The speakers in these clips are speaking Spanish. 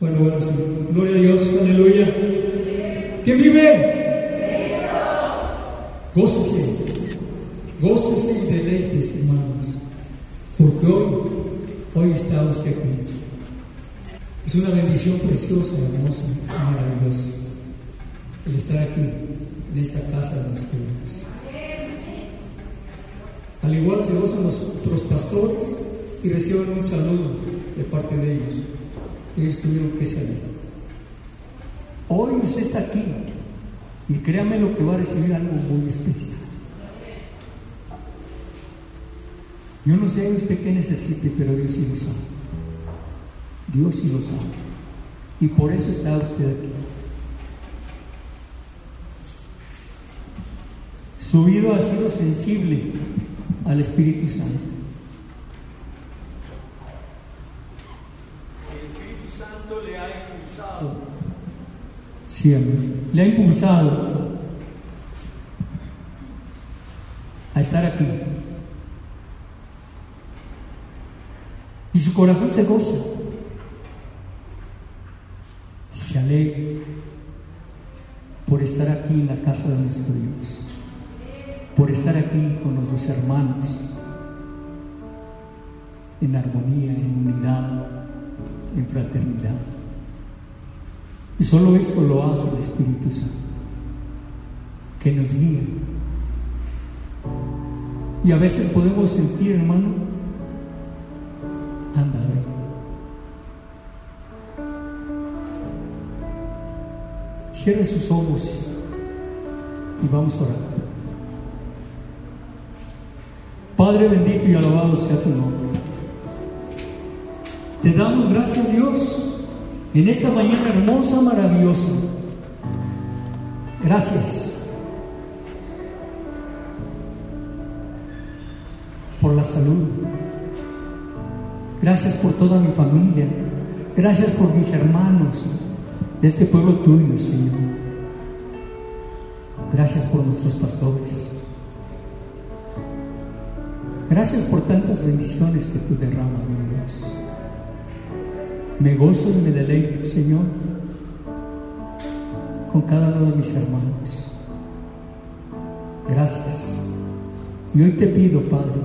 Bueno, bueno, sí. Gloria a Dios, aleluya. ¿Quién vive? Gócese, gócese y deleites, hermanos, porque hoy, hoy está usted aquí. Es una bendición preciosa, hermosa, maravillosa, el estar aquí, en esta casa de los Dios. Al igual se gozan los otros pastores y reciben un saludo de parte de ellos. Ellos tuvieron que salir. Hoy usted está aquí y créame lo que va a recibir algo muy especial. Yo no sé usted qué necesite, pero Dios sí lo sabe. Dios sí lo sabe. Y por eso está usted aquí. Su vida ha sido sensible al Espíritu Santo. El Espíritu Santo le ha impulsado. Le ha impulsado a estar aquí. Y su corazón se goza, se alegra por estar aquí en la casa de nuestro Dios por estar aquí con nuestros hermanos en armonía, en unidad, en fraternidad. Y solo esto lo hace el Espíritu Santo, que nos guía. Y a veces podemos sentir, hermano, anda, Cierre sus ojos y vamos a orar. Padre bendito y alabado sea tu nombre. Te damos gracias Dios en esta mañana hermosa, maravillosa. Gracias por la salud. Gracias por toda mi familia. Gracias por mis hermanos de este pueblo tuyo, Señor. Gracias por nuestros pastores. Gracias por tantas bendiciones que tú derramas, mi Dios. Me gozo y me deleito, Señor, con cada uno de mis hermanos. Gracias. Y hoy te pido, Padre,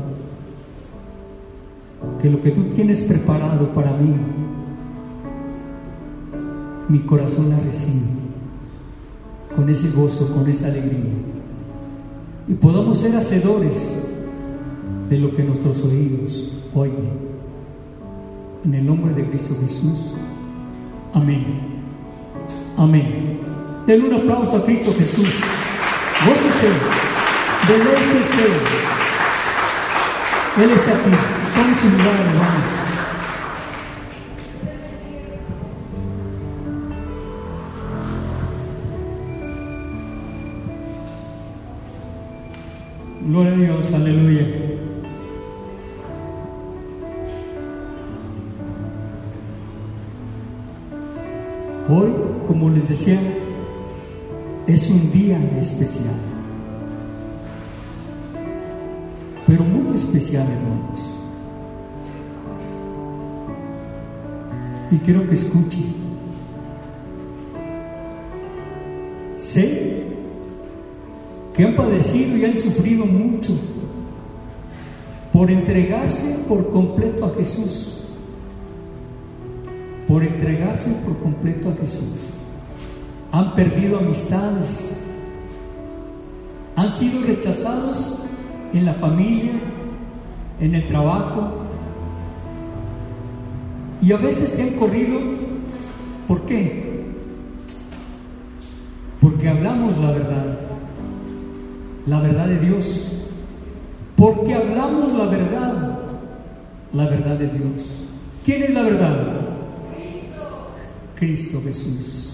que lo que tú tienes preparado para mí, mi corazón la recibe con ese gozo, con esa alegría. Y podamos ser hacedores de lo que nuestros oídos oyen. En el nombre de Cristo Jesús. Amén. Amén. Den un aplauso a Cristo Jesús. Gócese, deleítese. Él está aquí. Tome su lugar, hermanos. Gloria a Dios, aleluya. Como les decía, es un día especial, pero muy especial, hermanos. Y quiero que escuchen. Sé que han padecido y han sufrido mucho por entregarse por completo a Jesús por entregarse por completo a Jesús. Han perdido amistades, han sido rechazados en la familia, en el trabajo, y a veces te han corrido. ¿Por qué? Porque hablamos la verdad, la verdad de Dios. Porque hablamos la verdad, la verdad de Dios. ¿Quién es la verdad? Cristo Jesús.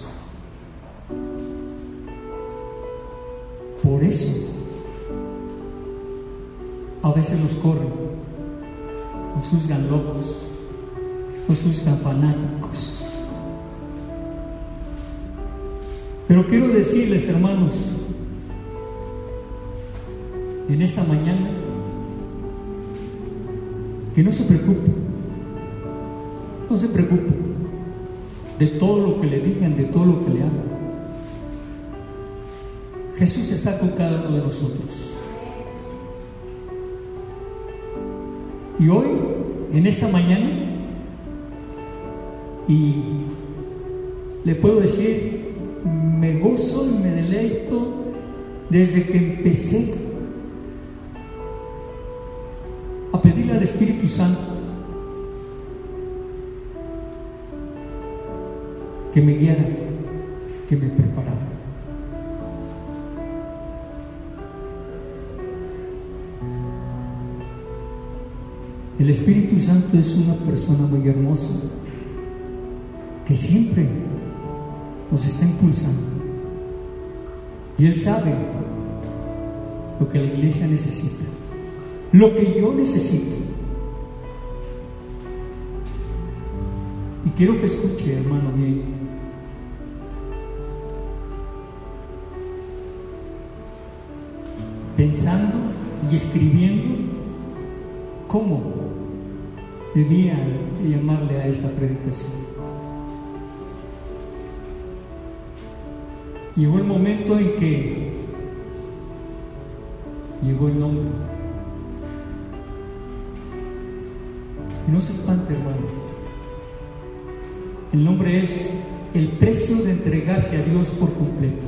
A veces nos corren, nos juzgan locos, nos juzgan fanáticos. Pero quiero decirles, hermanos, en esta mañana, que no se preocupen, no se preocupen de todo lo que le digan, de todo lo que le hagan. Jesús está con cada uno de nosotros. Y hoy, en esta mañana, y le puedo decir, me gozo y me deleito desde que empecé a pedirle al Espíritu Santo que me guiara, que me preparara. El Espíritu Santo es una persona muy hermosa que siempre nos está impulsando. Y Él sabe lo que la iglesia necesita, lo que yo necesito. Y quiero que escuche, hermano, bien. Pensando y escribiendo cómo debía llamarle a esta predicación. Llegó el momento en que llegó el nombre. Y no se espante, hermano. El nombre es el precio de entregarse a Dios por completo.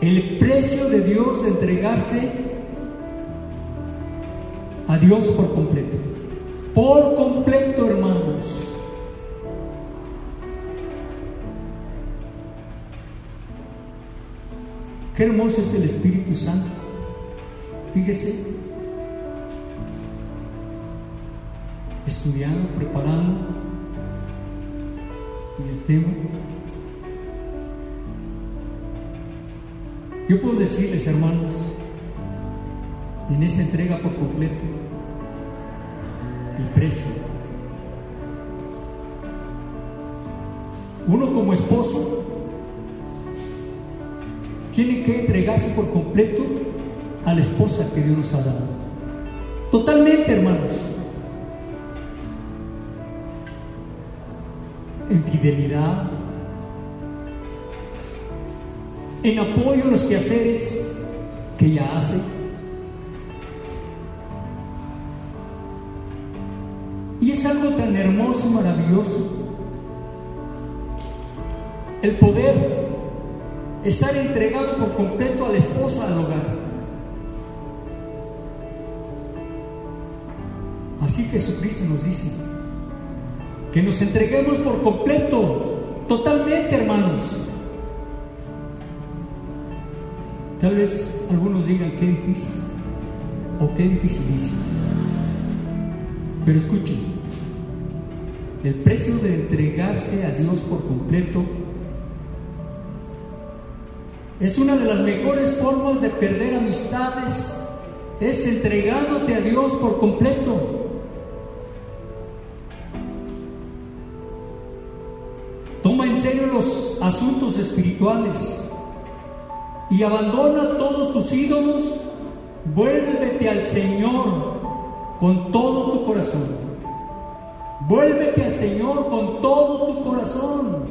El precio de Dios de entregarse a Dios por completo. Por completo, hermanos. Qué hermoso es el Espíritu Santo. Fíjese, estudiando, preparando el tema. Yo puedo decirles, hermanos, en esa entrega por completo, el precio. Uno como esposo tiene que entregarse por completo a la esposa que Dios nos ha dado. Totalmente, hermanos. En fidelidad, en apoyo a los quehaceres que ella hace. Es algo tan hermoso maravilloso el poder estar entregado por completo a la esposa al hogar. Así Jesucristo nos dice que nos entreguemos por completo, totalmente hermanos. Tal vez algunos digan qué difícil o qué dificilísimo. Pero escuchen, el precio de entregarse a Dios por completo es una de las mejores formas de perder amistades, es entregándote a Dios por completo. Toma en serio los asuntos espirituales y abandona todos tus ídolos. Vuélvete al Señor con todo tu corazón. Vuélvete al Señor con todo tu corazón.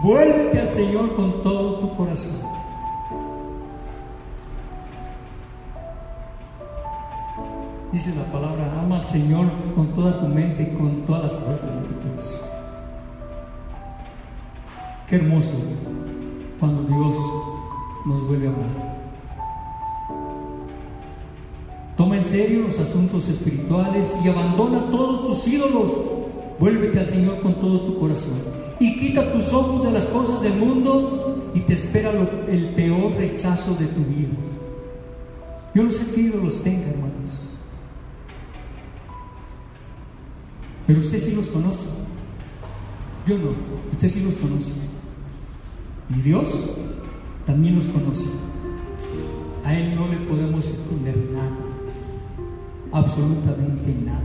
Vuélvete al Señor con todo tu corazón. Dice la palabra, ama al Señor con toda tu mente y con todas las fuerzas de tu corazón. Qué hermoso cuando Dios nos vuelve a hablar. Toma en serio los asuntos espirituales y abandona todos tus ídolos. Vuélvete al Señor con todo tu corazón y quita tus ojos de las cosas del mundo y te espera el peor rechazo de tu vida. Yo no sé qué los tenga, hermanos. Pero usted sí los conoce. Yo no, usted sí los conoce. Y Dios también los conoce. A Él no le podemos esconder nada, absolutamente nada.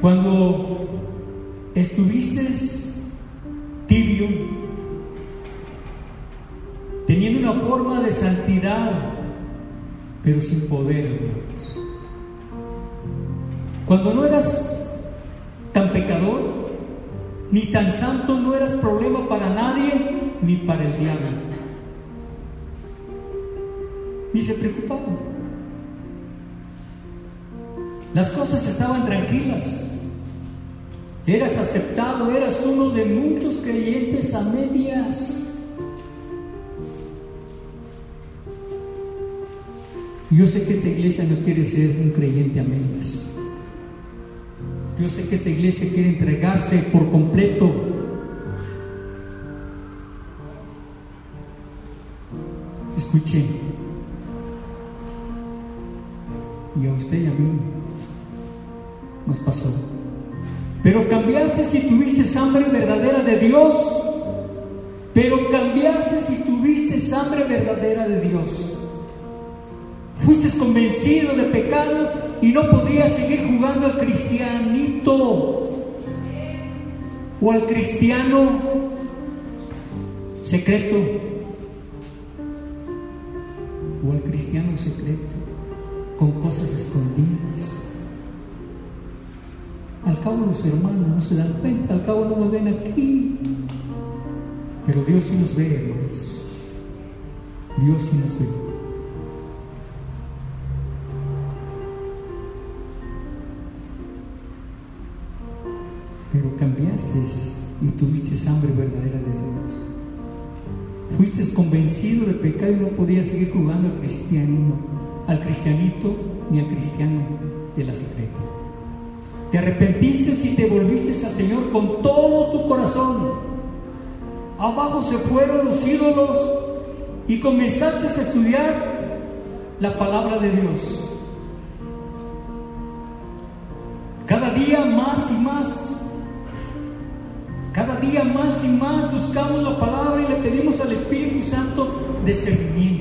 Cuando estuviste tibio, teniendo una forma de santidad pero sin poder, hermanos. Cuando no eras tan pecador, ni tan santo, no eras problema para nadie, ni para el diablo. Ni se. Las cosas estaban tranquilas. Eras aceptado, eras uno de muchos creyentes a medias. Yo sé que esta iglesia no quiere ser un creyente a medias. Yo sé que esta iglesia quiere entregarse por completo. Escuche. Y a usted y a mí nos pasó. Pero cambiaste si tuviste hambre verdadera de Dios. Pero cambiaste si tuviste hambre verdadera de Dios. Fuiste convencido de pecado y no podías seguir jugando al cristianito o al cristiano secreto o al cristiano secreto con cosas escondidas. Al cabo los hermanos no se dan cuenta, al cabo no lo ven aquí. Pero Dios sí nos ve, hermanos. Dios sí nos ve. Pero cambiaste y tuviste hambre verdadera de Dios. Fuiste convencido de pecado y no podías seguir jugando al cristiano, al cristianito ni al cristiano de la secreta. Te arrepentiste y te volviste al Señor con todo tu corazón. Abajo se fueron los ídolos y comenzaste a estudiar la palabra de Dios. Cada día más y más. Cada día más y más buscamos la palabra y le pedimos al Espíritu Santo discernimiento.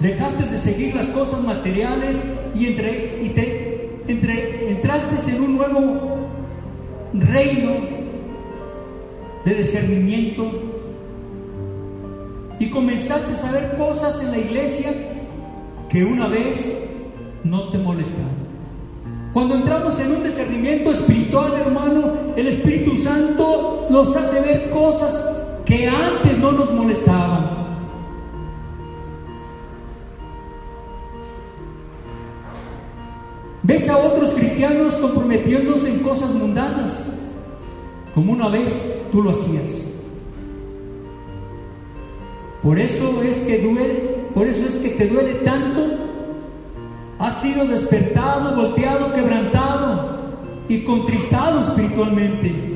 Dejaste de seguir las cosas materiales y, entre, y te, entre, entraste en un nuevo reino de discernimiento y comenzaste a saber cosas en la iglesia que una vez no te molestaron. Cuando entramos en un discernimiento espiritual, hermano, el Espíritu Santo nos hace ver cosas que antes no nos molestaban. Ves a otros cristianos comprometiéndose en cosas mundanas, como una vez tú lo hacías. Por eso es que duele, por eso es que te duele tanto. Has sido despertado, volteado, quebrantado y contristado espiritualmente.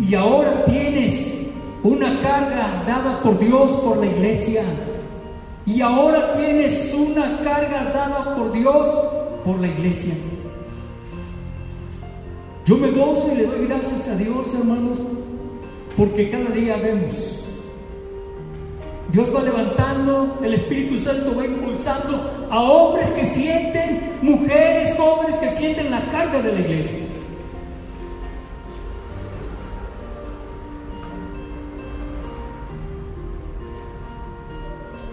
Y ahora tienes una carga dada por Dios por la iglesia. Y ahora tienes una carga dada por Dios por la iglesia. Yo me gozo y le doy gracias a Dios, hermanos, porque cada día vemos. Dios va levantando, el Espíritu Santo va impulsando a hombres que sienten, mujeres, jóvenes que sienten la carga de la iglesia.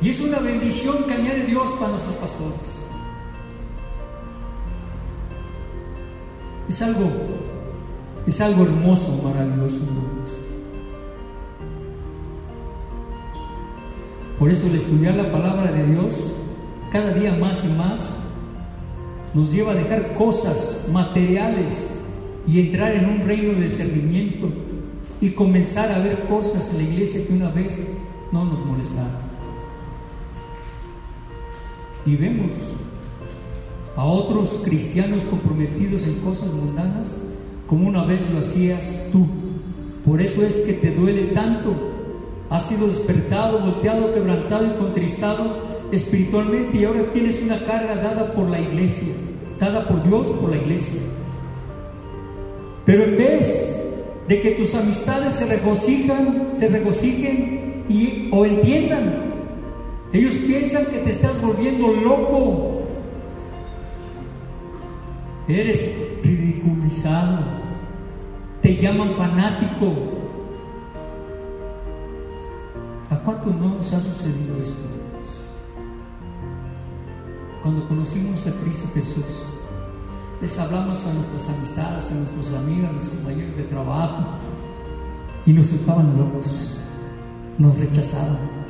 Y es una bendición que añade Dios para nuestros pastores. Es algo, es algo hermoso, maravilloso. Por eso el estudiar la palabra de Dios cada día más y más nos lleva a dejar cosas materiales y entrar en un reino de discernimiento y comenzar a ver cosas en la iglesia que una vez no nos molestaron. Y vemos a otros cristianos comprometidos en cosas mundanas como una vez lo hacías tú. Por eso es que te duele tanto. Has sido despertado, volteado, quebrantado y contristado espiritualmente y ahora tienes una carga dada por la iglesia, dada por Dios por la iglesia. Pero en vez de que tus amistades se regocijan, se regocijen y, o entiendan, ellos piensan que te estás volviendo loco, eres ridiculizado, te llaman fanático. cuántos no nos ha sucedido esto? Cuando conocimos a Cristo Jesús, les hablamos a nuestras amistades, a nuestros amigos, a nuestros compañeros de trabajo, y nos dejaban locos, nos rechazaban.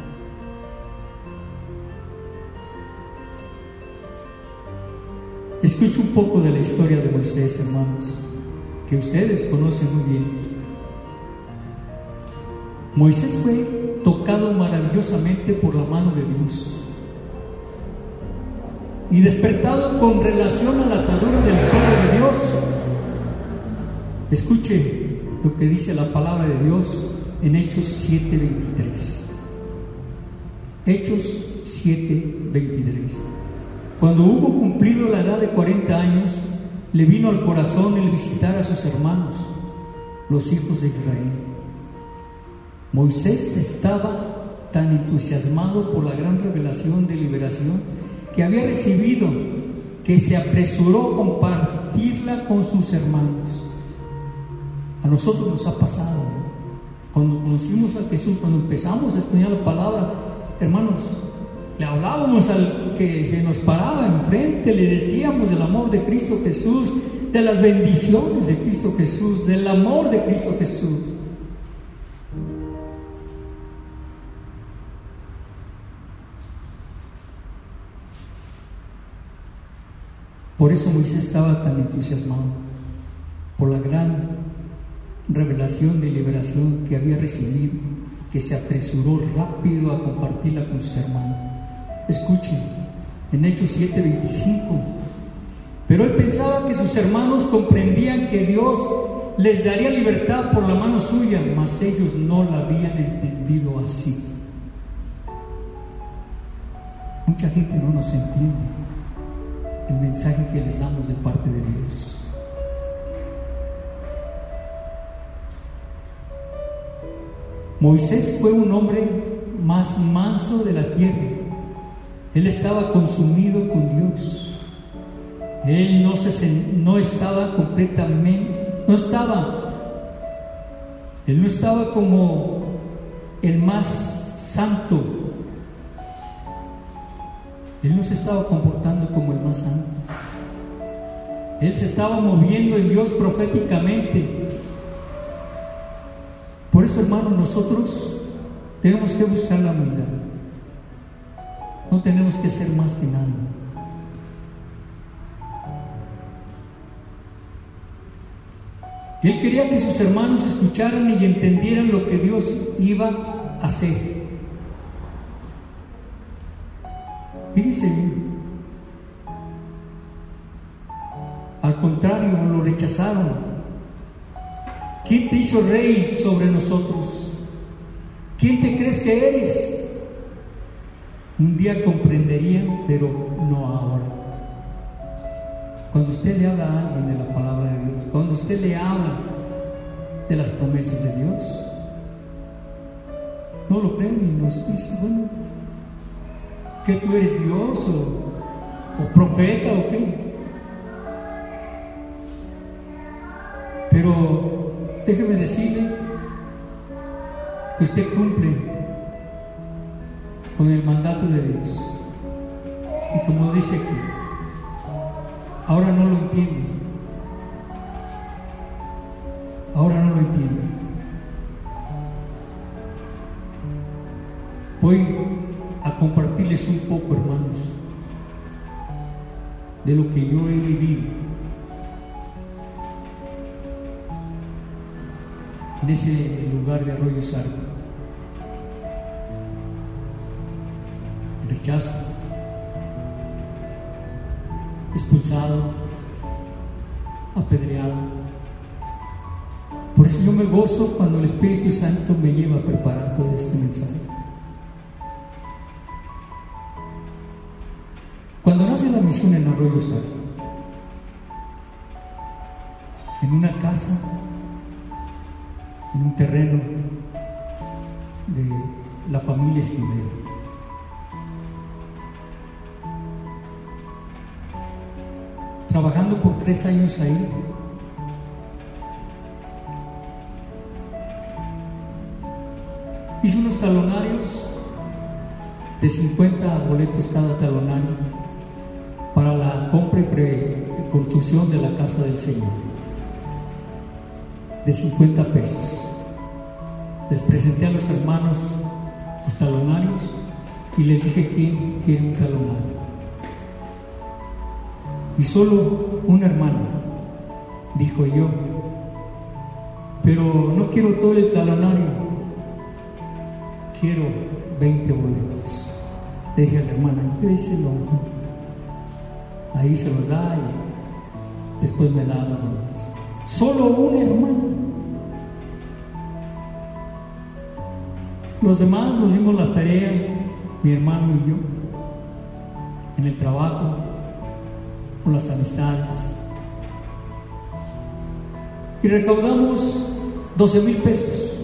Escucho un poco de la historia de Moisés, hermanos, que ustedes conocen muy bien. Moisés fue tocado maravillosamente por la mano de Dios y despertado con relación a la atadura del pueblo de Dios. Escuche lo que dice la palabra de Dios en Hechos 7:23. Hechos 7:23. Cuando hubo cumplido la edad de 40 años, le vino al corazón el visitar a sus hermanos, los hijos de Israel. Moisés estaba tan entusiasmado por la gran revelación de liberación que había recibido que se apresuró a compartirla con sus hermanos. A nosotros nos ha pasado. Cuando conocimos a Jesús, cuando empezamos a estudiar la palabra, hermanos, le hablábamos al que se nos paraba enfrente, le decíamos del amor de Cristo Jesús, de las bendiciones de Cristo Jesús, del amor de Cristo Jesús. Por eso Moisés estaba tan entusiasmado, por la gran revelación de liberación que había recibido, que se apresuró rápido a compartirla con sus hermanos. Escuchen, en Hechos 7:25, pero él pensaba que sus hermanos comprendían que Dios les daría libertad por la mano suya, mas ellos no la habían entendido así. Mucha gente no nos entiende el mensaje que les damos de parte de Dios. Moisés fue un hombre más manso de la tierra. Él estaba consumido con Dios. Él no, se, no estaba completamente, no estaba, él no estaba como el más santo él no se estaba comportando como el más santo. Él se estaba moviendo en Dios proféticamente. Por eso, hermanos, nosotros tenemos que buscar la humildad. No tenemos que ser más que nadie. Él quería que sus hermanos escucharan y entendieran lo que Dios iba a hacer. Fíjense. Al contrario, lo rechazaron. ¿Quién te hizo rey sobre nosotros? ¿Quién te crees que eres? Un día comprenderían, pero no ahora. Cuando usted le habla a alguien de la palabra de Dios, cuando usted le habla de las promesas de Dios, no lo creen y nos dice, bueno, que tú eres Dios o, profeta o qué. Pero déjeme decirle que usted cumple con el mandato de Dios. Y como dice aquí, ahora no lo entiende. Ahora no lo entiende. Voy a compartirles un poco, hermanos, de lo que yo he vivido en ese lugar de Arroyo Sarco. Rechazo, expulsado, apedreado. Por eso yo me gozo cuando el Espíritu Santo me lleva a preparar todo este mensaje. Cuando nace la misión en Arroyo Sal, en una casa, en un terreno de la familia Esquivel, trabajando por tres años ahí, Hice unos talonarios de 50 boletos cada talonario para la compra y construcción de la casa del Señor. De 50 pesos. Les presenté a los hermanos los talonarios y les dije quién quiere un talonario. Y solo un hermano dijo yo, pero no quiero todo el talonario, quiero 20 boletos. Le dije a la hermana, lléveselo. Ahí se los da y después me da los demás. Solo un hermano. Los demás nos dimos la tarea, mi hermano y yo, en el trabajo, con las amistades. Y recaudamos 12 mil pesos.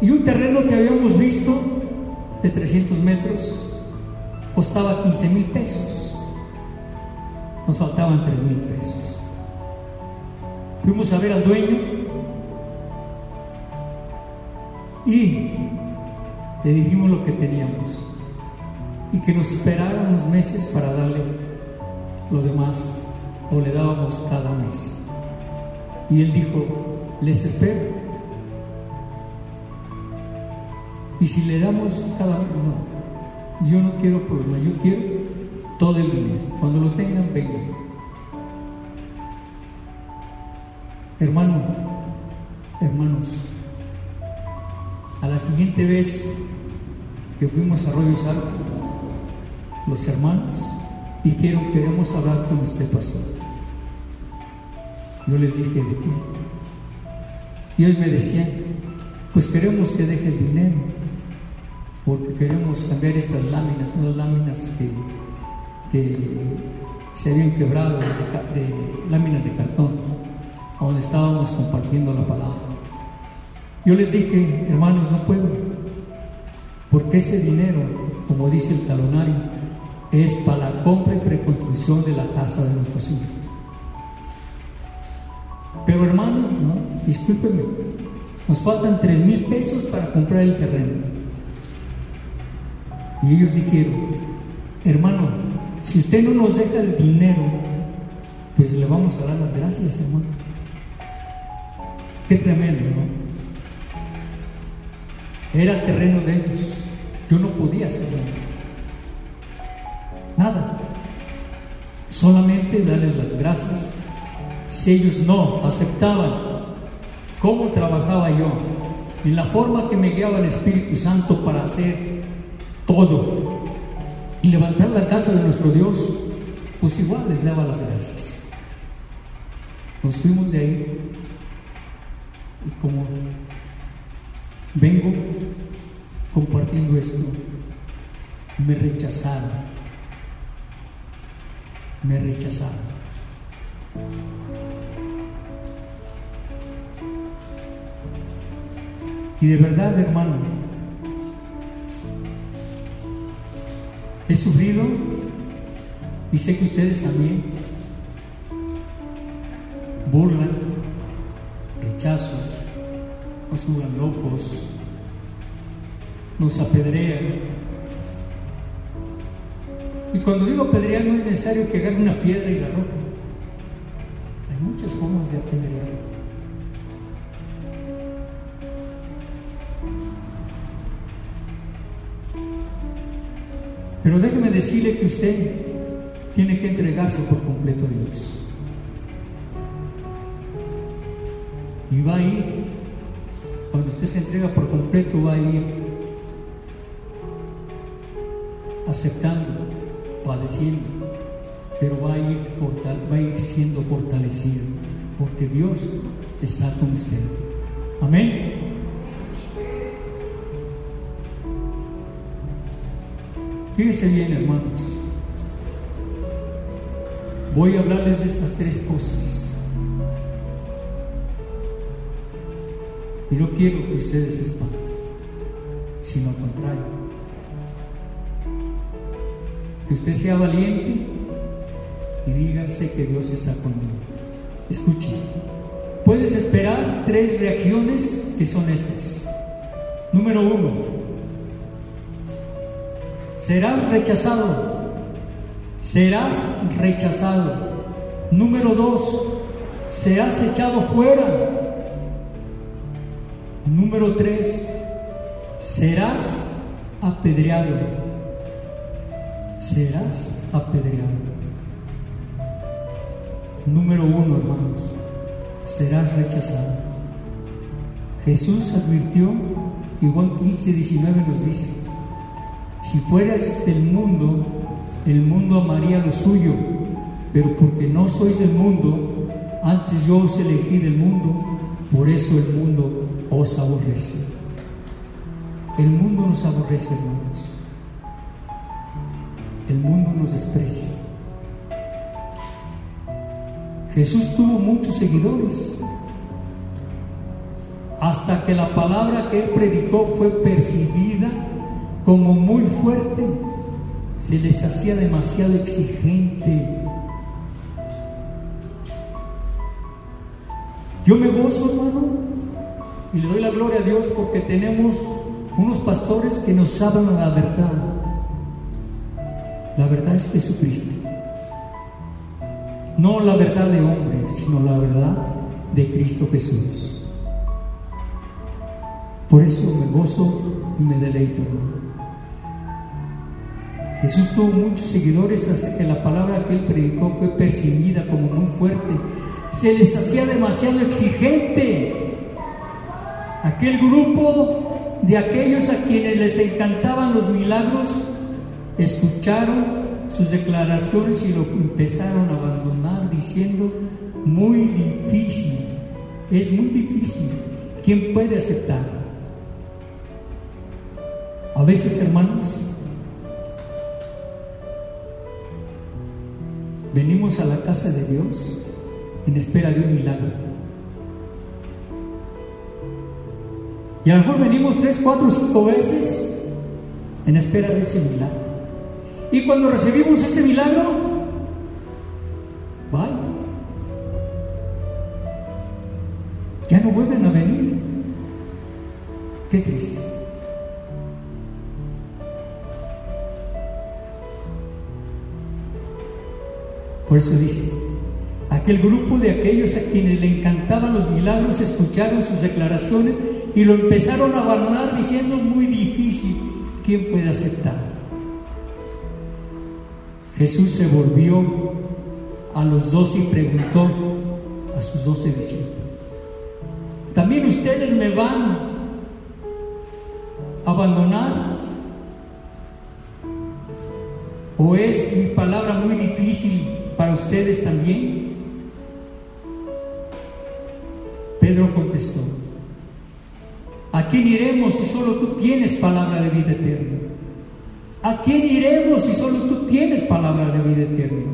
Y un terreno que habíamos visto de 300 metros costaba 15 mil pesos. Nos faltaban 3 mil pesos. Fuimos a ver al dueño y le dijimos lo que teníamos y que nos esperara unos meses para darle lo demás o le dábamos cada mes. Y él dijo, les espero. Y si le damos cada mes, no, yo no quiero problemas, yo quiero todo el dinero. Cuando lo tengan, vengan. Hermano, hermanos, a la siguiente vez que fuimos a Arroyo Salto, los hermanos dijeron, queremos hablar con usted, pastor. Yo les dije, ¿de qué? Y ellos me decían, pues queremos que deje el dinero, porque queremos cambiar estas láminas, unas láminas que, se habían quebrado, de, láminas de cartón, donde estábamos compartiendo la palabra. Yo les dije, hermanos, no puedo, porque ese dinero, como dice el talonario, es para la compra y preconstrucción de la casa de nuestros hijos. Pero hermano, no, discúlpeme, nos faltan tres mil pesos para comprar el terreno. Y ellos dijeron, hermano, si usted no nos deja el dinero, pues le vamos a dar las gracias, hermano. Qué tremendo, ¿no? Era terreno de ellos. Yo no podía hacerlo. Nada. Solamente darles las gracias. Si ellos no aceptaban cómo trabajaba yo, en la forma que me guiaba el Espíritu Santo para hacer todo y levantar la casa de nuestro Dios, pues igual les daba las gracias. Nos fuimos de ahí y como vengo compartiendo esto, me rechazaron, me rechazaron. Y de verdad, hermano, he sufrido y sé que ustedes también burlan, rechazo, nos jugan locos, nos apedrean. Cuando digo apedrear no es necesario que agarre una piedra y la roca. Hay muchas formas de apedrear. Pero déjeme decirle que usted tiene que entregarse por completo a Dios. Y va a ir, cuando usted se entrega por completo, va a ir aceptando, padeciendo, pero va a ir, siendo fortalecido, porque Dios está con usted. Amén. Fíjense bien, hermanos. Voy a hablarles de estas tres cosas. Y no quiero que ustedes se espanten, sino al contrario. Que usted sea valiente y díganse que Dios está conmigo. Escuchen. puedes esperar tres reacciones que son estas. Número uno, serás rechazado. Serás rechazado. Número dos, serás echado fuera. Número tres, serás apedreado. Serás apedreado. Número uno, hermanos, serás rechazado. Jesús advirtió, igual 15, 19 nos dice, si fueras del mundo, el mundo amaría lo suyo, pero porque no sois del mundo, antes yo os elegí del mundo, por eso el mundo os aborrece. El mundo nos aborrece, hermanos. El mundo nos desprecia. Jesús tuvo muchos seguidores, hasta que la palabra que él predicó fue percibida como muy fuerte, se les hacía demasiado exigente. Yo me gozo, hermano, y le doy la gloria a Dios porque tenemos unos pastores que nos hablan la verdad. La verdad es Jesucristo. No la verdad de hombres, sino la verdad de Cristo Jesús. Por eso me gozo y me deleito, Jesús tuvo muchos seguidores hasta que la palabra que él predicó fue percibida como muy fuerte. Se les hacía demasiado exigente. Aquel grupo de aquellos a quienes les encantaban los milagros escucharon sus declaraciones y lo empezaron a abandonar diciendo, muy difícil, es muy difícil, ¿quién puede aceptar? A veces, hermanos, venimos a la casa de Dios en espera de un milagro. Y a lo mejor venimos tres, cuatro, cinco veces en espera de ese milagro. Y cuando recibimos ese milagro, vaya, ya no vuelven a venir. Qué triste. Por eso dice, aquel grupo de aquellos a quienes le encantaban los milagros escucharon sus declaraciones y lo empezaron a abandonar diciendo muy difícil, ¿quién puede aceptar? Jesús se volvió a los dos y preguntó a sus doce discípulos, ¿también ustedes me van a abandonar? ¿O es mi palabra muy difícil para ustedes también? Pedro contestó, ¿a quién iremos si solo tú tienes palabra de vida eterna? ¿A quién iremos si solo tú tienes palabra de vida eterna?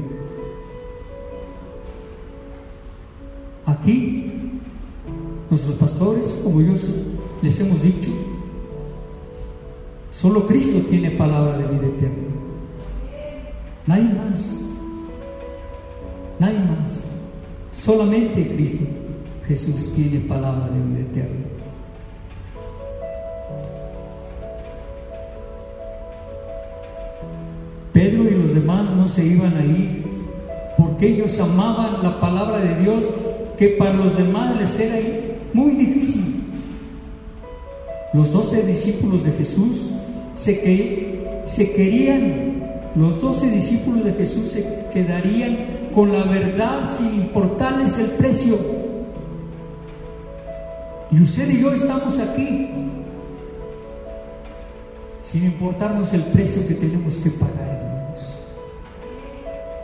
Aquí, nuestros pastores, como yo les hemos dicho, solo Cristo tiene palabra de vida eterna. Nadie más. Nadie más. Solamente Cristo Jesús tiene palabra de vida eterna. Pedro y los demás no se iban a ir porque ellos amaban la palabra de Dios que para los demás les era muy difícil. Los doce discípulos de Jesús se, se querían, los doce discípulos de Jesús se quedarían con la verdad sin importarles el precio. Y usted y yo estamos aquí sin importarnos el precio que tenemos que pagar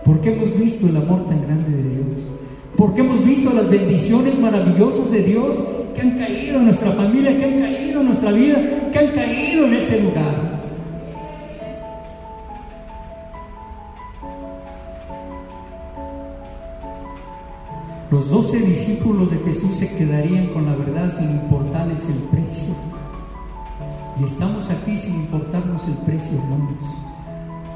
porque hemos visto el amor tan grande de Dios, porque hemos visto las bendiciones maravillosas de Dios que han caído en nuestra familia, que han caído en nuestra vida, que han caído en este lugar. Los doce discípulos de Jesús se quedarían con la verdad sin importarles el precio. Y estamos aquí sin importarnos el precio, hermanos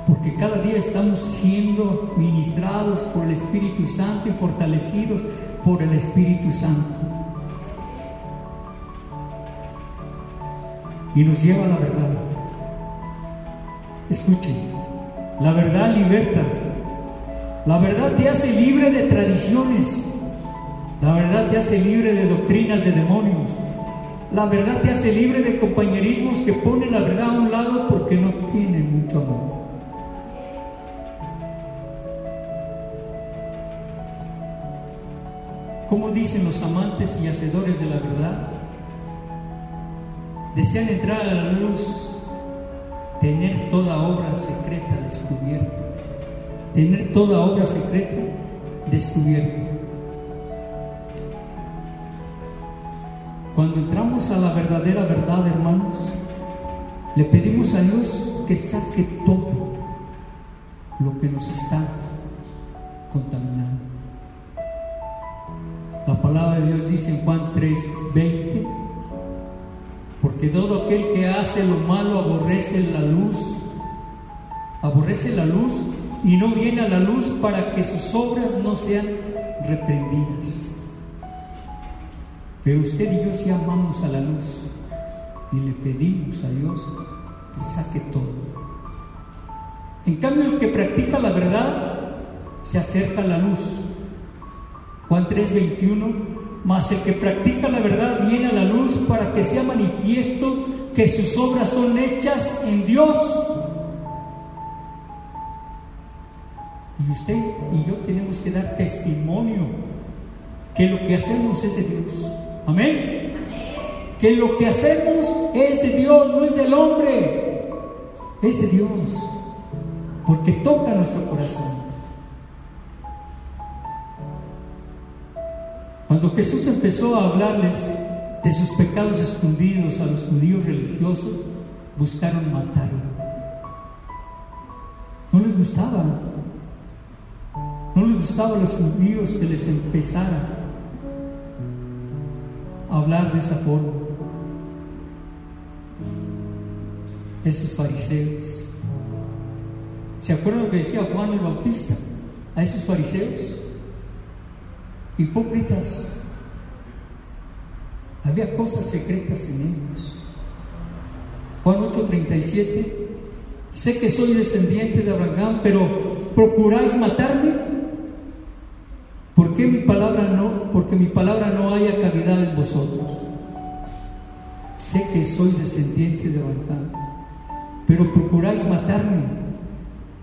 porque cada día estamos siendo ministrados por el Espíritu Santo y fortalecidos por el Espíritu Santo. Y nos lleva a la verdad. Escuchen, la verdad liberta. La verdad te hace libre de tradiciones. La verdad te hace libre de doctrinas de demonios. La verdad te hace libre de compañerismos que ponen la verdad a un lado porque no tienen mucho amor. Como dicen los amantes y hacedores de la verdad? Desean entrar a la luz, tener toda obra secreta descubierta, tener toda obra secreta descubierta. Cuando entramos a la verdadera verdad, hermanos, le pedimos a Dios que saque todo lo que nos está contaminando. La palabra de Dios dice en Juan 3, 20, porque todo aquel que hace lo malo aborrece la luz, aborrece la luz y no viene a la luz para que sus obras no sean reprendidas. Pero usted y yo sí amamos a la luz y le pedimos a Dios que saque todo. En cambio, el que practica la verdad se acerca a la luz. Juan 3:21, mas el que practica la verdad viene a la luz para que sea manifiesto que sus obras son hechas en Dios. Y usted y yo tenemos que dar testimonio que lo que hacemos es de Dios. Amén. Que lo que hacemos es de Dios, no es del hombre. Es de Dios. Porque toca nuestro corazón. Cuando Jesús empezó a hablarles de sus pecados escondidos a los judíos religiosos, buscaron matarlo. No les gustaba. No les gustaba a los judíos que les empezara a hablar de esa forma. Esos fariseos. ¿Se acuerdan lo que decía Juan el Bautista a esos fariseos? Hipócritas. Había cosas secretas en ellos. Juan 8:37, sé que soy descendiente de Abraham, pero procuráis matarme. ¿Por qué mi palabra no? Porque mi palabra no haya cavidad en vosotros. Sé que soy descendiente de Abraham, pero procuráis matarme,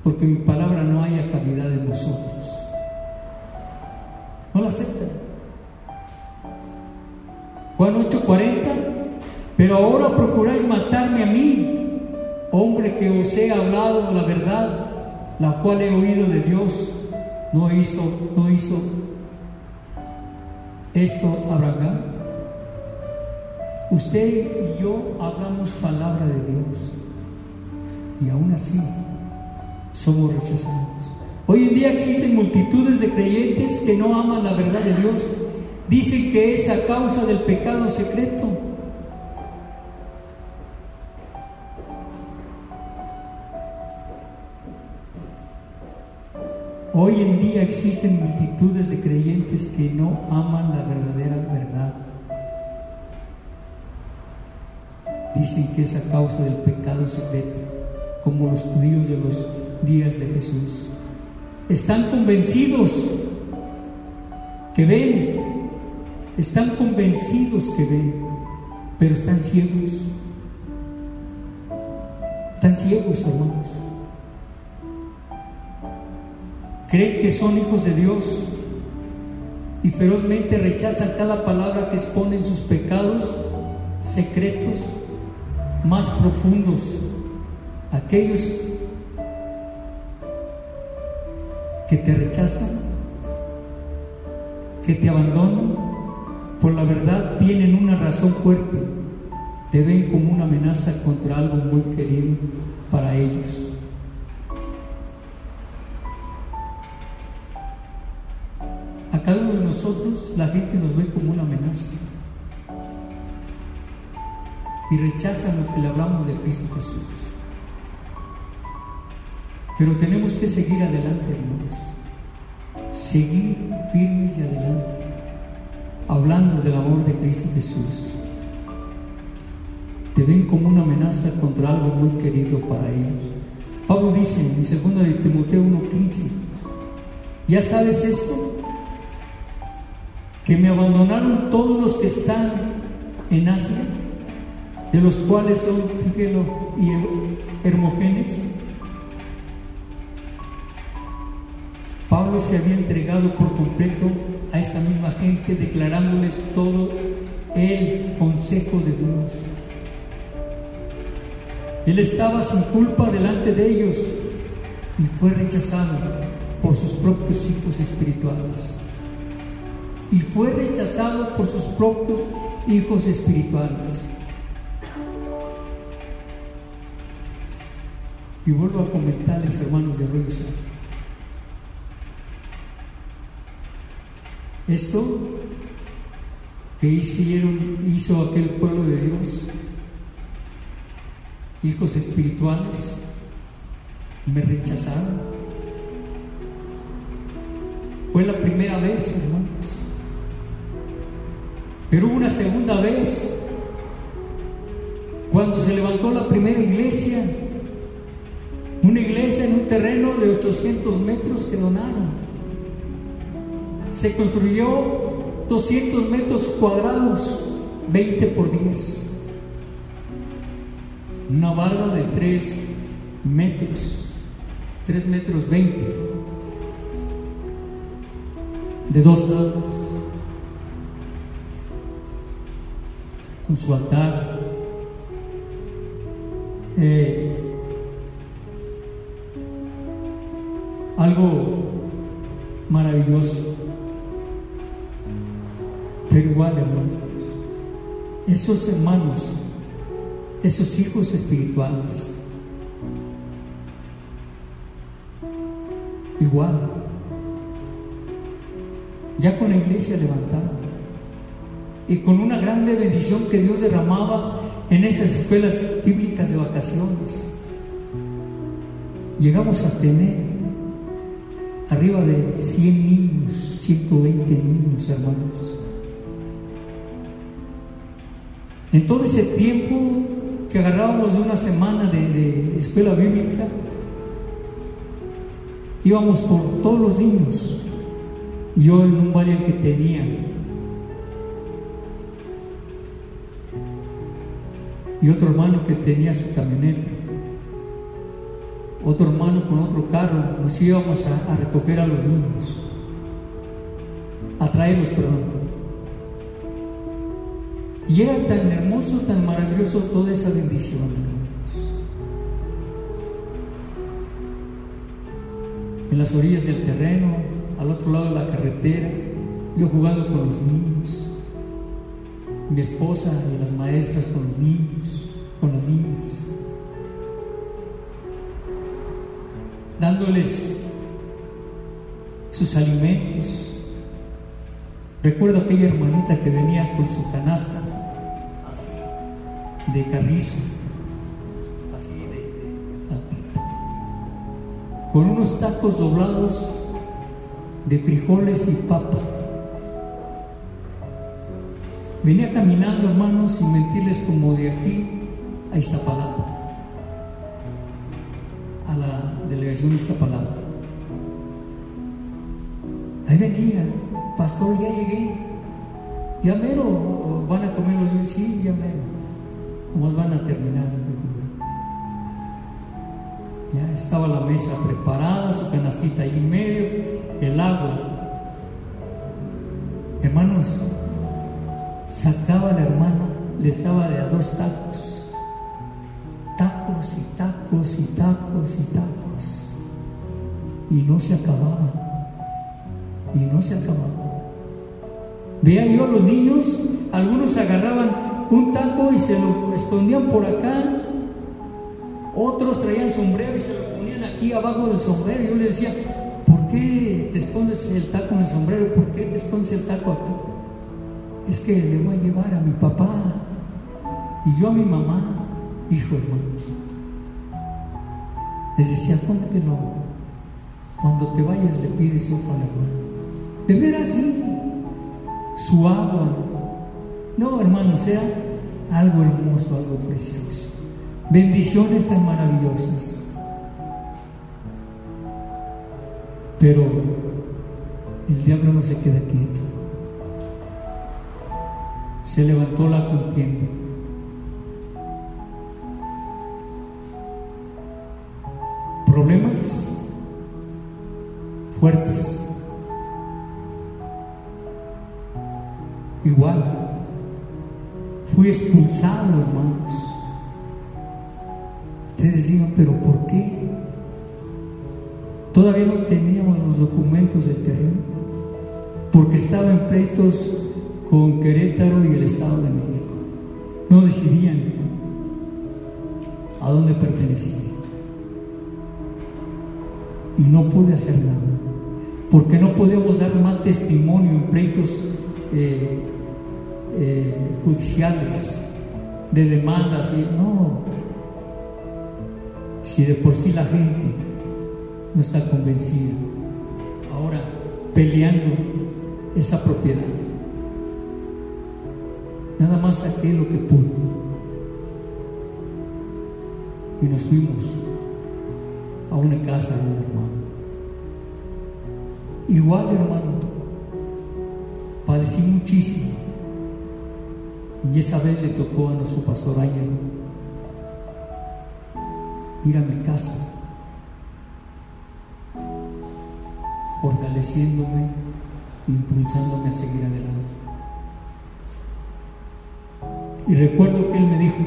porque mi palabra no haya cavidad en vosotros. No la aceptan. Juan 8:40, pero ahora procuráis matarme a mí, hombre que os he hablado la verdad, la cual he oído de Dios. No hizo, no hizo esto Abraham. Usted y yo hablamos palabra de Dios y aún así somos rechazados. Hoy en día existen multitudes de creyentes que no aman la verdad de Dios. Dicen que es a causa del pecado secreto. Hoy en día existen multitudes de creyentes que no aman la verdadera verdad. Dicen que es a causa del pecado secreto, como los judíos de los días de Jesús están convencidos que ven, están convencidos que ven, pero están ciegos. Están ciegos, hermanos. Creen que son hijos de Dios y ferozmente rechazan cada palabra que exponen sus pecados secretos más profundos, aquellos que te rechazan, que te abandonan, por la verdad tienen una razón fuerte, te ven como una amenaza contra algo muy querido para ellos. A cada uno de nosotros la gente nos ve como una amenaza y rechazan lo que le hablamos de Cristo Jesús. Pero tenemos que seguir adelante, hermanos. Seguir firmes y adelante. hablando del amor de Cristo Jesús. Te ven como una amenaza contra algo muy querido para ellos. Pablo dice en 2 de Timoteo 1:15, ¿ya sabes esto? Que me abandonaron todos los que están en Asia, de los cuales son Figelo y Hermogenes. Pablo se había entregado por completo a esta misma gente, declarándoles todo el consejo de Dios. Él estaba sin culpa delante de ellos y fue rechazado por sus propios hijos espirituales. Y fue rechazado por sus propios hijos espirituales. Y vuelvo a comentarles, hermanos de Arroyo Esto que hicieron, hizo aquel pueblo de Dios, hijos espirituales, me rechazaron. Fue la primera vez, hermanos. Pero hubo una segunda vez, cuando se levantó la primera iglesia, una iglesia en un terreno de 800 metros que donaron. Se construyó 200 metros cuadrados, 20 por 10. Una barra de 3 metros, 3 metros 20, de dos lados, con su altar. Eh, algo maravilloso. Igual, hermanos, esos hermanos, esos hijos espirituales, igual, ya con la iglesia levantada y con una grande bendición que Dios derramaba en esas escuelas bíblicas de vacaciones, llegamos a tener arriba de 100 niños, 120 niños, hermanos. En todo ese tiempo que agarrábamos de una semana de, escuela bíblica, íbamos por todos los niños. Yo en un barrio que tenía, y otro hermano que tenía su camioneta otro hermano con otro carro, nos íbamos a, recoger a los niños, a traerlos, perdón. Y era tan hermoso, tan maravilloso toda esa bendición, hermanos. En las orillas del terreno, al otro lado de la carretera, yo jugando con los niños, mi esposa y las maestras con los niños, con las niñas. dándoles sus alimentos. Recuerdo aquella hermanita que venía con su canasta así, de carrizo, así de, con unos tacos doblados de frijoles y papa. Venía caminando, hermanos, sin mentirles, como de aquí a Iztapalapa. delegación palabra Ahí venía, pastor, ya llegué. Ya mero van a comer los niños, sí, ya mero. Nomás van a terminar Ya estaba la mesa preparada, su canastita ahí en medio, el agua. Hermanos, sacaba la hermana, les daba de a dos tacos. Tacos y tacos y tacos y tacos y no se acababa. Y no se acababa. Veía yo a los niños, algunos agarraban un taco y se lo escondían por acá, otros traían sombrero y se lo ponían aquí abajo del sombrero. Yo le decía, ¿por qué te escondes el taco en el sombrero? ¿Por qué te escondes el taco acá? Es que le voy a llevar a mi papá y yo a mi mamá, hijo hermanos. Les decía, cómetelo cuando te vayas le pides otro al hermano. De veras, sí. Su agua. No, hermano, sea algo hermoso, algo precioso. Bendiciones tan maravillosas. Pero el diablo no se queda quieto. Se levantó la contienda. Problemas fuertes. Igual, fui expulsado, hermanos. Ustedes digan, pero ¿por qué? Todavía no teníamos los documentos del terreno, porque estaba en pleitos con Querétaro y el Estado de México. No decidían a dónde pertenecía. Y no pude hacer nada, porque no podíamos dar mal testimonio en pleitos eh, eh, judiciales de demandas. Y, no, si de por sí la gente no está convencida, ahora peleando esa propiedad. Nada más saqué lo que pude. Y nos fuimos a una casa de un hermano. Igual, hermano, padecí muchísimo. Y esa vez le tocó a nuestro pastor ir a mi casa, fortaleciéndome, impulsándome a seguir adelante. Y recuerdo que él me dijo,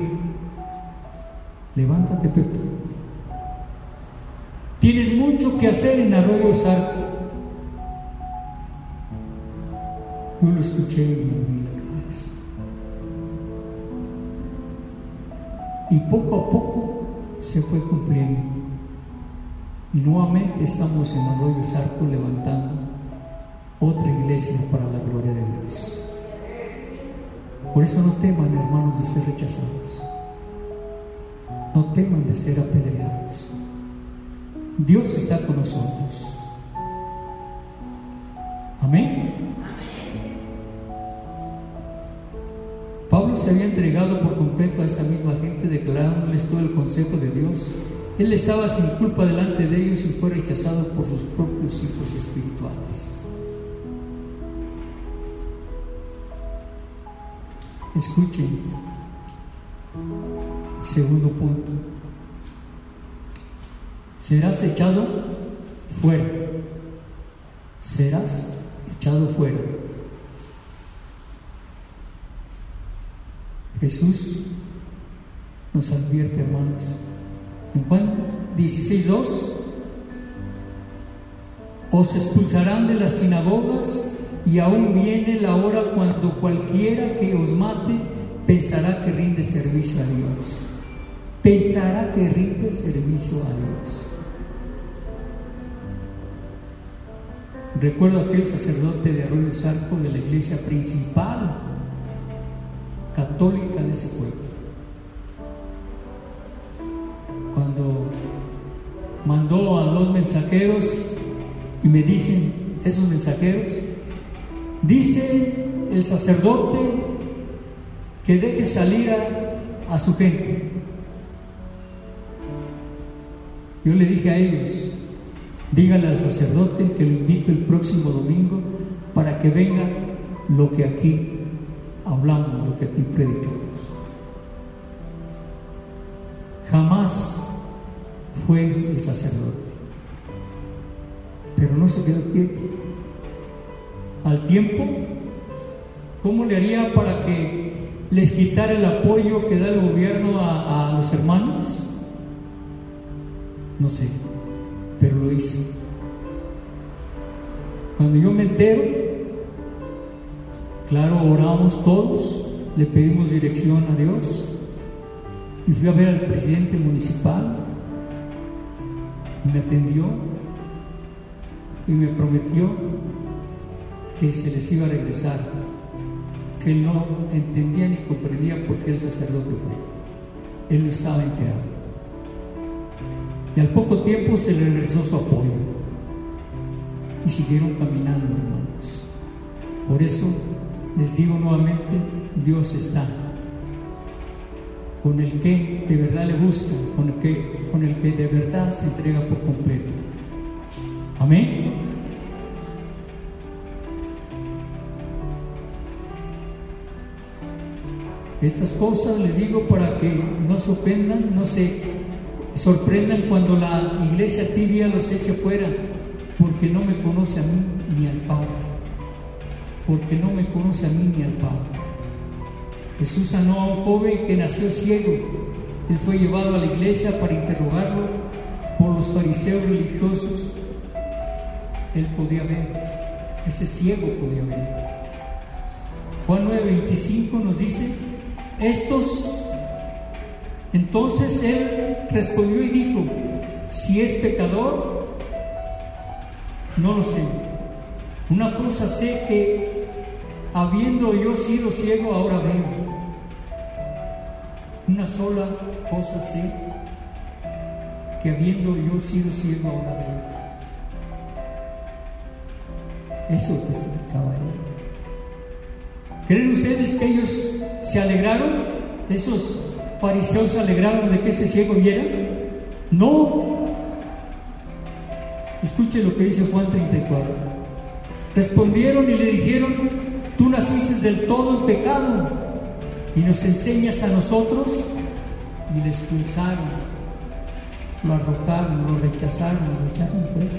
levántate Pepe, tienes mucho que hacer en Arroyo Sarco. Yo lo escuché y me la Y poco a poco se fue cumpliendo. Y nuevamente estamos en Arroyo Sarco levantando otra iglesia para la gloria de Dios. Por eso no teman, hermanos, de ser rechazados. No teman de ser apedreados. Dios está con nosotros. Amén. Se había entregado por completo a esta misma gente, declarándoles todo el consejo de Dios. Él estaba sin culpa delante de ellos y fue rechazado por sus propios hijos espirituales. Escuchen. Segundo punto. Serás echado fuera. Serás echado fuera. Jesús nos advierte, hermanos. En Juan 16.2, os expulsarán de las sinagogas y aún viene la hora cuando cualquiera que os mate pensará que rinde servicio a Dios. Pensará que rinde servicio a Dios. Recuerdo aquel sacerdote de Arroyo Sarco de la iglesia principal católica de ese pueblo. Cuando mandó a dos mensajeros y me dicen esos mensajeros, Dice el sacerdote que deje salir a, su gente. Yo le dije a ellos, díganle al sacerdote que lo invito el próximo domingo para que venga lo que aquí hablamos, lo que aquí predicamos. Jamás fue el sacerdote, pero no se quedó quieto al tiempo? ¿Cómo le haría para que les quitara el apoyo que da el gobierno a, los hermanos? No sé, pero lo hice. Cuando yo me entero, claro, oramos todos, le pedimos dirección a Dios y fui a ver al presidente municipal, me atendió y me prometió que se les iba a regresar, que él no entendía ni comprendía por qué el sacerdote fue. Él no estaba enterado. Y al poco tiempo se le regresó su apoyo. Y siguieron caminando, hermanos. Por eso les digo nuevamente, Dios está. Con el que de verdad le busca, con el que, con el que de verdad se entrega por completo. Amén. Estas cosas les digo para que no se ofendan, no se sorprendan cuando la iglesia tibia los eche fuera, porque no me conoce a mí ni al Padre, porque no me conoce a mí ni al Padre. Jesús sanó a un joven que nació ciego. Él fue llevado a la iglesia para interrogarlo por los fariseos religiosos. Él podía ver, ese ciego podía ver. Juan 9:25 nos dice, estos, entonces él respondió y dijo, si es pecador, no lo sé. Una cosa sé que habiendo yo sido ciego, ahora veo. Una sola cosa sé, que habiendo yo sido ciego, ahora veo. Eso testificaba él. ¿Creen ustedes que ellos se alegraron? ¿Esos fariseos se alegraron de que ese ciego viera? No. Escuche lo que dice Juan 34. Respondieron y le dijeron, tú naciste del todo en pecado y nos enseñas a nosotros y le expulsaron, lo arrojaron, lo rechazaron, lo echaron fuera.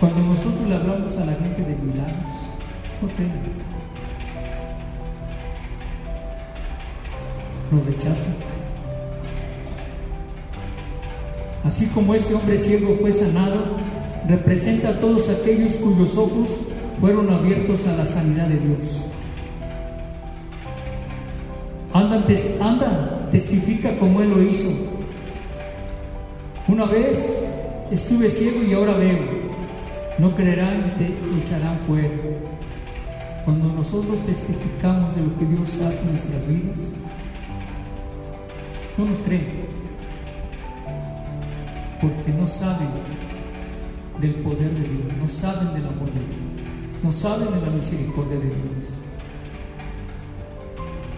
Cuando nosotros le hablamos a la gente de milagros, no Nos rechazan. Así como este hombre ciego fue sanado, representa a todos aquellos cuyos ojos fueron abiertos a la sanidad de Dios. Anda, anda, testifica como Él lo hizo. Una vez estuve ciego y ahora veo. No creerán y te echarán fuera. Cuando nosotros testificamos de lo que Dios hace en nuestras vidas, no nos creen, porque no saben del poder de Dios, no saben del amor de Dios, no saben de la misericordia de Dios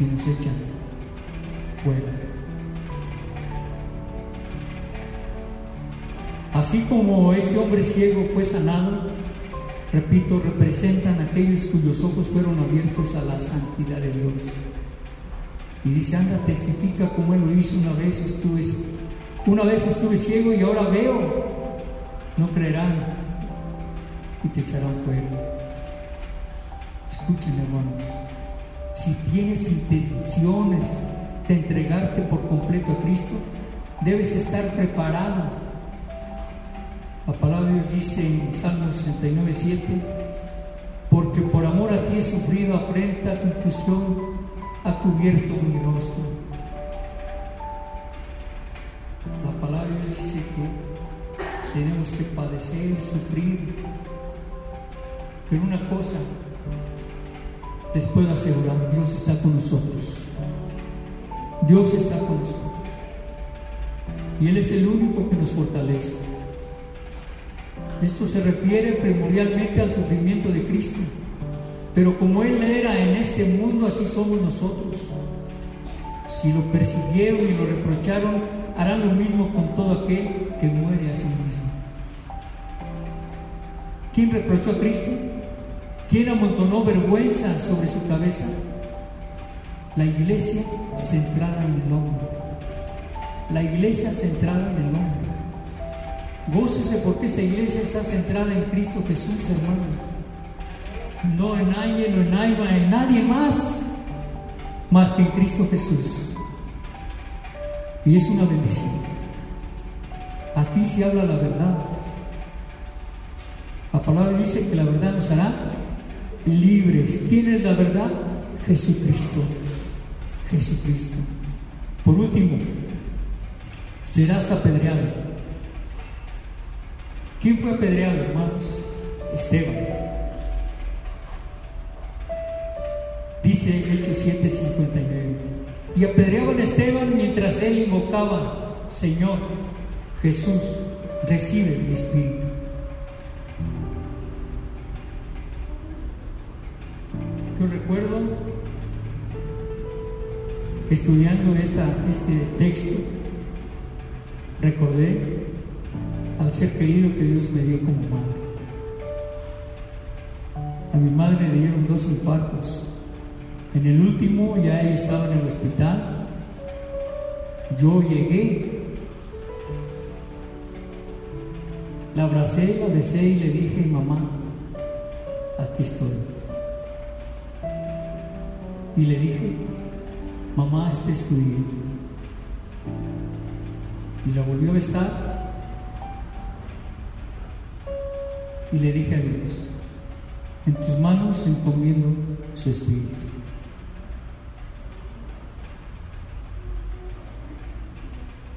y nos echan fuera. Así como este hombre ciego fue sanado, repito, representan aquellos cuyos ojos fueron abiertos a la santidad de Dios. Y dice, anda, testifica como él lo hizo una vez estuve, una vez estuve ciego y ahora veo. No creerán y te echarán fuera. Escuchen, hermanos, si tienes intenciones de entregarte por completo a Cristo, debes estar preparado. La palabra de Dios dice en Salmo 69, 7, porque por amor a ti he sufrido afrenta, confusión, ha cubierto mi rostro. Tenemos que padecer, sufrir, pero una cosa les puedo asegurar, Dios está con nosotros. Dios está con nosotros. Y Él es el único que nos fortalece. Esto se refiere primordialmente al sufrimiento de Cristo. Pero como Él era en este mundo, así somos nosotros. Si lo persiguieron y lo reprocharon, harán lo mismo con todo aquel que muere a sí mismo. ¿Quién reprochó a Cristo? ¿Quién amontonó vergüenza sobre su cabeza? La iglesia centrada en el hombre. La iglesia centrada en el hombre. Gócese porque esta iglesia está centrada en Cristo Jesús, hermanos. No en nadie, no en en nadie más, más que en Cristo Jesús. Y es una bendición. Aquí se habla la verdad. La palabra dice que la verdad nos hará libres. ¿Quién es la verdad? Jesucristo. Jesucristo. Por último, serás apedreado. ¿Quién fue apedreado, hermanos? Esteban. Dice Hechos 7:59. Y apedreaban a Esteban mientras él invocaba, Señor Jesús, recibe mi espíritu. Yo recuerdo estudiando esta, este texto, recordé al ser querido que Dios me dio como madre. A mi madre le dieron dos infartos. En el último ya estaba en el hospital. Yo llegué, la abracé, la besé y le dije, mamá, aquí estoy. Y le dije, mamá, este es tu hijo. Y la volvió a besar y le dije a Dios, en tus manos encomiendo su espíritu.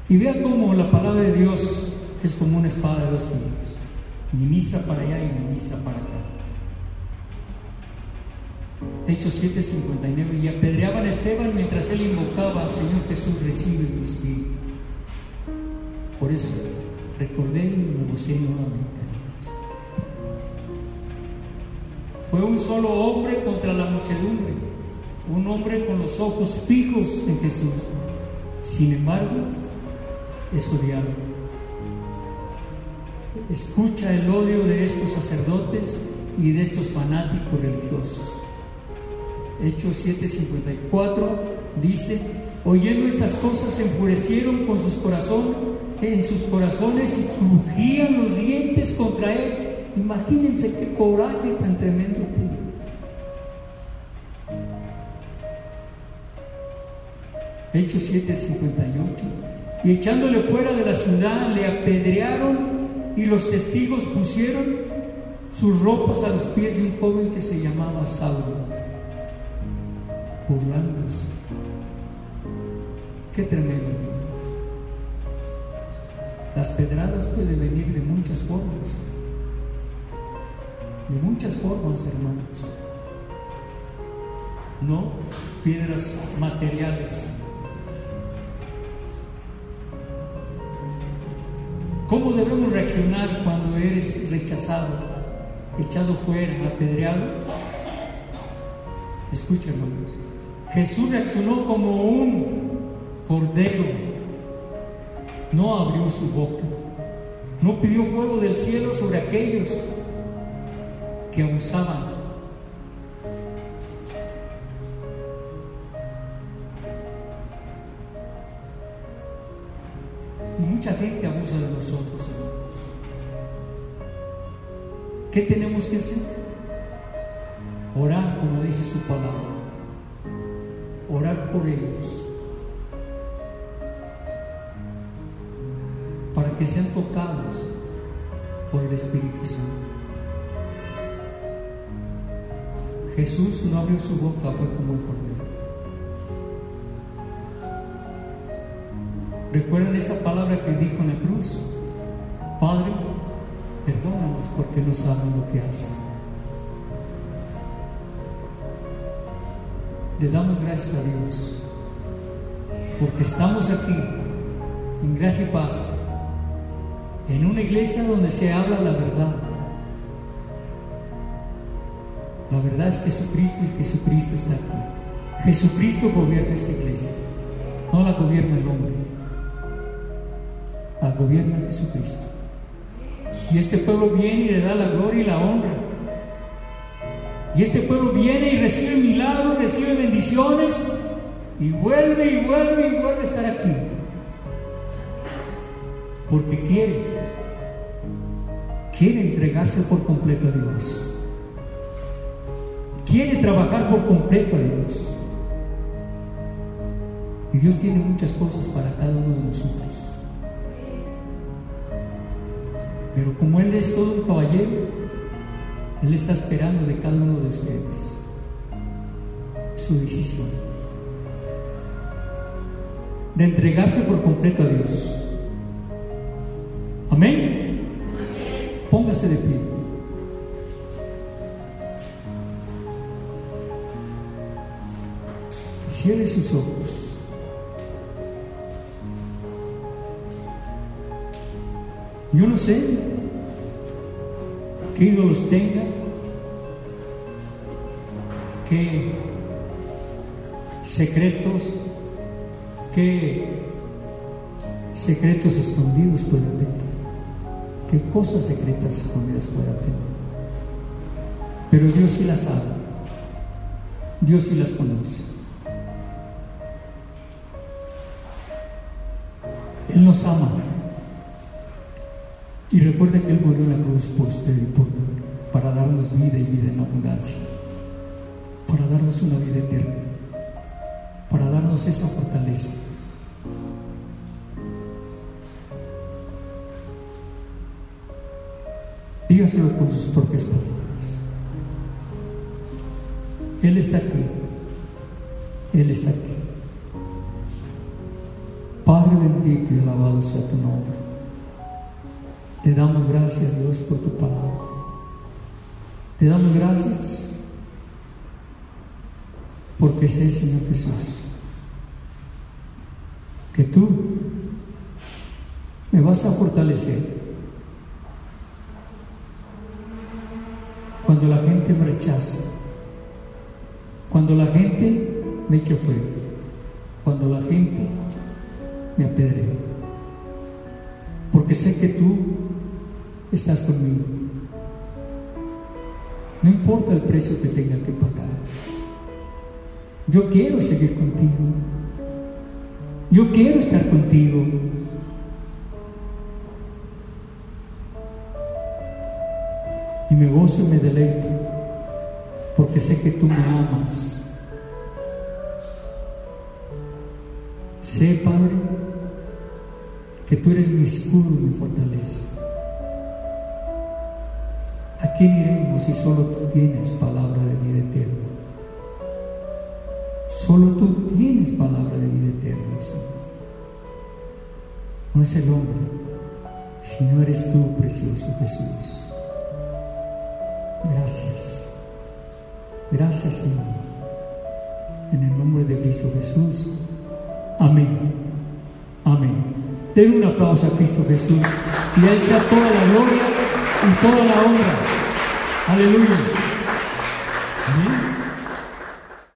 Y vea cómo la palabra de Dios es como una espada de dos filos. Ministra para allá y ministra para acá. Hechos 7:59. Y apedreaban a Esteban mientras él invocaba Señor Jesús, recibe mi espíritu. Por eso recordé y me gocé nuevamente. Fue un solo hombre contra la muchedumbre, un hombre con los ojos fijos en Jesús. Sin embargo, es odiado. Escucha el odio de estos sacerdotes y de estos fanáticos religiosos. Hechos 7:54 dice, oyendo estas cosas se enfurecieron con sus corazones, en sus corazones y crujían los dientes contra él Imagínense qué coraje tan tremendo tenía. Hechos 7:58. Y echándole fuera de la ciudad, le apedrearon y los testigos pusieron sus ropas a los pies de un joven que se llamaba Saulo, burlándose. Qué tremendo. Las pedradas pueden venir de muchas formas de muchas formas, hermanos. No piedras materiales. ¿Cómo debemos reaccionar cuando eres rechazado, echado fuera, apedreado? Escucha, hermano. Jesús reaccionó como un cordero. No abrió su boca. No pidió fuego del cielo sobre aquellos que abusaban. Y mucha gente abusa de nosotros, hermanos. ¿Qué tenemos que hacer? Orar, como dice su palabra. Por ellos. Para que sean tocados por el Espíritu Santo. Jesús no abrió su boca, fue como el cordero. ¿Recuerdan esa palabra que dijo en la cruz? Padre, perdónanos porque no saben lo que hacen. Le damos gracias a Dios porque estamos aquí en gracia y paz, en una iglesia donde se habla la verdad la verdad es Jesucristo y Jesucristo está aquí. Jesucristo gobierna esta iglesia, no la gobierna el hombre, la gobierna Jesucristo. Y este pueblo viene y le da la gloria y la honra. Y este pueblo viene y recibe milagros, recibe bendiciones y vuelve y vuelve y vuelve a estar aquí. Porque quiere, quiere entregarse por completo a Dios quiere trabajar por completo a Dios. Y Dios tiene muchas cosas para cada uno de nosotros. Pero como Él es todo un caballero, Él está esperando de cada uno de ustedes su decisión de entregarse por completo a Dios. Amén. Póngase de pie. Cierre sus ojos. Yo no sé qué ídolos tenga, qué secretos, qué secretos escondidos pueden tener, qué cosas secretas escondidas pueden tener. Pero Dios sí las sabe, Dios sí las conoce. Él nos ama. Y recuerde que Él murió en la cruz por usted y por mí, para darnos vida y vida en abundancia, para darnos una vida eterna, para darnos esa fortaleza. Dígaselo con sus propias palabras. Él está aquí. Él está aquí. Padre bendito y alabado sea tu nombre. Te damos gracias, Dios, por tu palabra. Te damos gracias porque sé, Señor Jesús, que tú me vas a fortalecer cuando la gente me rechaza, cuando la gente me eche fuego, cuando la gente me apedrea, porque sé que tú estás conmigo. No importa el precio que tenga que pagar. Yo quiero seguir contigo. Yo quiero estar contigo. Y me gozo y me deleito porque sé que tú me amas. Sé, Padre, que tú eres mi escudo mi fortaleza. ¿A quién iremos si solo tú tienes palabra de vida eterna? Solo tú tienes palabra de vida eterna, Señor. No es el hombre, sino eres tú, precioso Jesús. Gracias. Gracias, Señor. En el nombre de Cristo Jesús. Amén. Amén. Den un aplauso a Cristo Jesús y a Él sea toda la gloria y toda la honra. Aleluya.